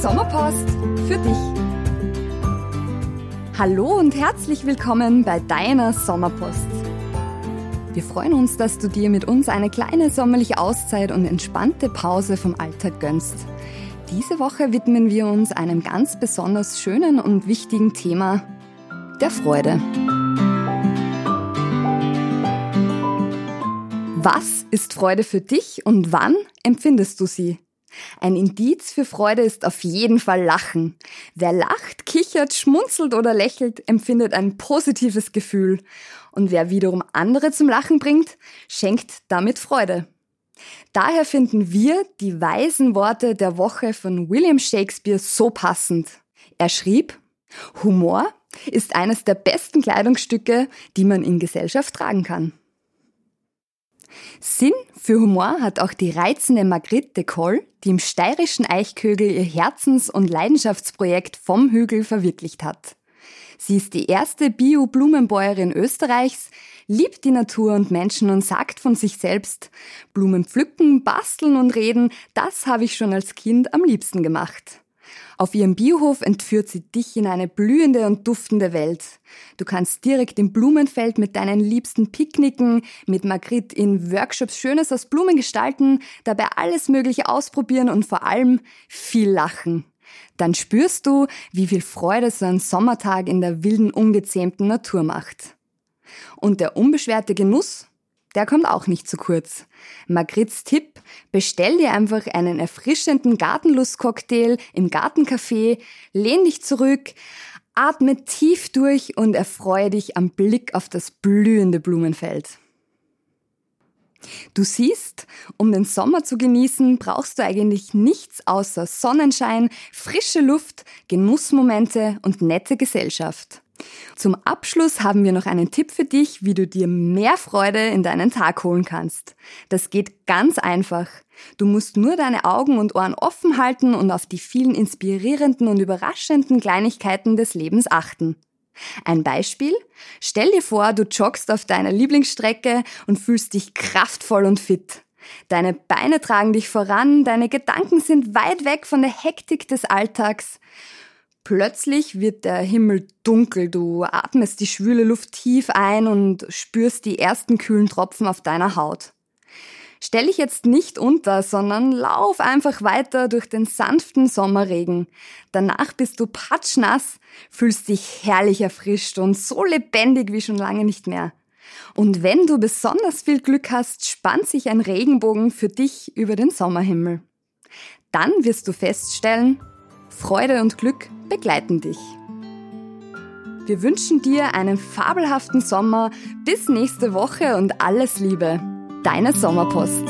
Sommerpost für dich. Hallo und herzlich willkommen bei deiner Sommerpost. Wir freuen uns, dass du dir mit uns eine kleine sommerliche Auszeit und entspannte Pause vom Alltag gönnst. Diese Woche widmen wir uns einem ganz besonders schönen und wichtigen Thema, der Freude. Was ist Freude für dich und wann empfindest du sie? Ein Indiz für Freude ist auf jeden Fall Lachen. Wer lacht, kichert, schmunzelt oder lächelt, empfindet ein positives Gefühl. Und wer wiederum andere zum Lachen bringt, schenkt damit Freude. Daher finden wir die weisen Worte der Woche von William Shakespeare so passend. Er schrieb, Humor ist eines der besten Kleidungsstücke, die man in Gesellschaft tragen kann. Sinn für Humor hat auch die reizende Margrit de Koll, die im steirischen Eichkögel ihr Herzens- und Leidenschaftsprojekt vom Hügel verwirklicht hat. Sie ist die erste Bio-Blumenbäuerin Österreichs, liebt die Natur und Menschen und sagt von sich selbst, Blumen pflücken, basteln und reden, das habe ich schon als Kind am liebsten gemacht. Auf ihrem Biohof entführt sie dich in eine blühende und duftende Welt. Du kannst direkt im Blumenfeld mit deinen Liebsten picknicken, mit Margrit in Workshops Schönes aus Blumen gestalten, dabei alles Mögliche ausprobieren und vor allem viel lachen. Dann spürst du, wie viel Freude so ein Sommertag in der wilden, ungezähmten Natur macht. Und der unbeschwerte Genuss der kommt auch nicht zu kurz. Margrits Tipp, bestell dir einfach einen erfrischenden Gartenlustcocktail im Gartencafé, lehn dich zurück, atme tief durch und erfreue dich am Blick auf das blühende Blumenfeld. Du siehst, um den Sommer zu genießen, brauchst du eigentlich nichts außer Sonnenschein, frische Luft, Genussmomente und nette Gesellschaft. Zum Abschluss haben wir noch einen Tipp für dich, wie du dir mehr Freude in deinen Tag holen kannst. Das geht ganz einfach. Du musst nur deine Augen und Ohren offen halten und auf die vielen inspirierenden und überraschenden Kleinigkeiten des Lebens achten. Ein Beispiel? Stell dir vor, du joggst auf deiner Lieblingsstrecke und fühlst dich kraftvoll und fit. Deine Beine tragen dich voran, deine Gedanken sind weit weg von der Hektik des Alltags. Plötzlich wird der Himmel dunkel, du atmest die schwüle Luft tief ein und spürst die ersten kühlen Tropfen auf deiner Haut. Stell dich jetzt nicht unter, sondern lauf einfach weiter durch den sanften Sommerregen. Danach bist du patschnass, fühlst dich herrlich erfrischt und so lebendig wie schon lange nicht mehr. Und wenn du besonders viel Glück hast, spannt sich ein Regenbogen für dich über den Sommerhimmel. Dann wirst du feststellen, Freude und Glück begleiten dich. Wir wünschen dir einen fabelhaften Sommer. Bis nächste Woche und alles Liebe. Deine Sommerpost.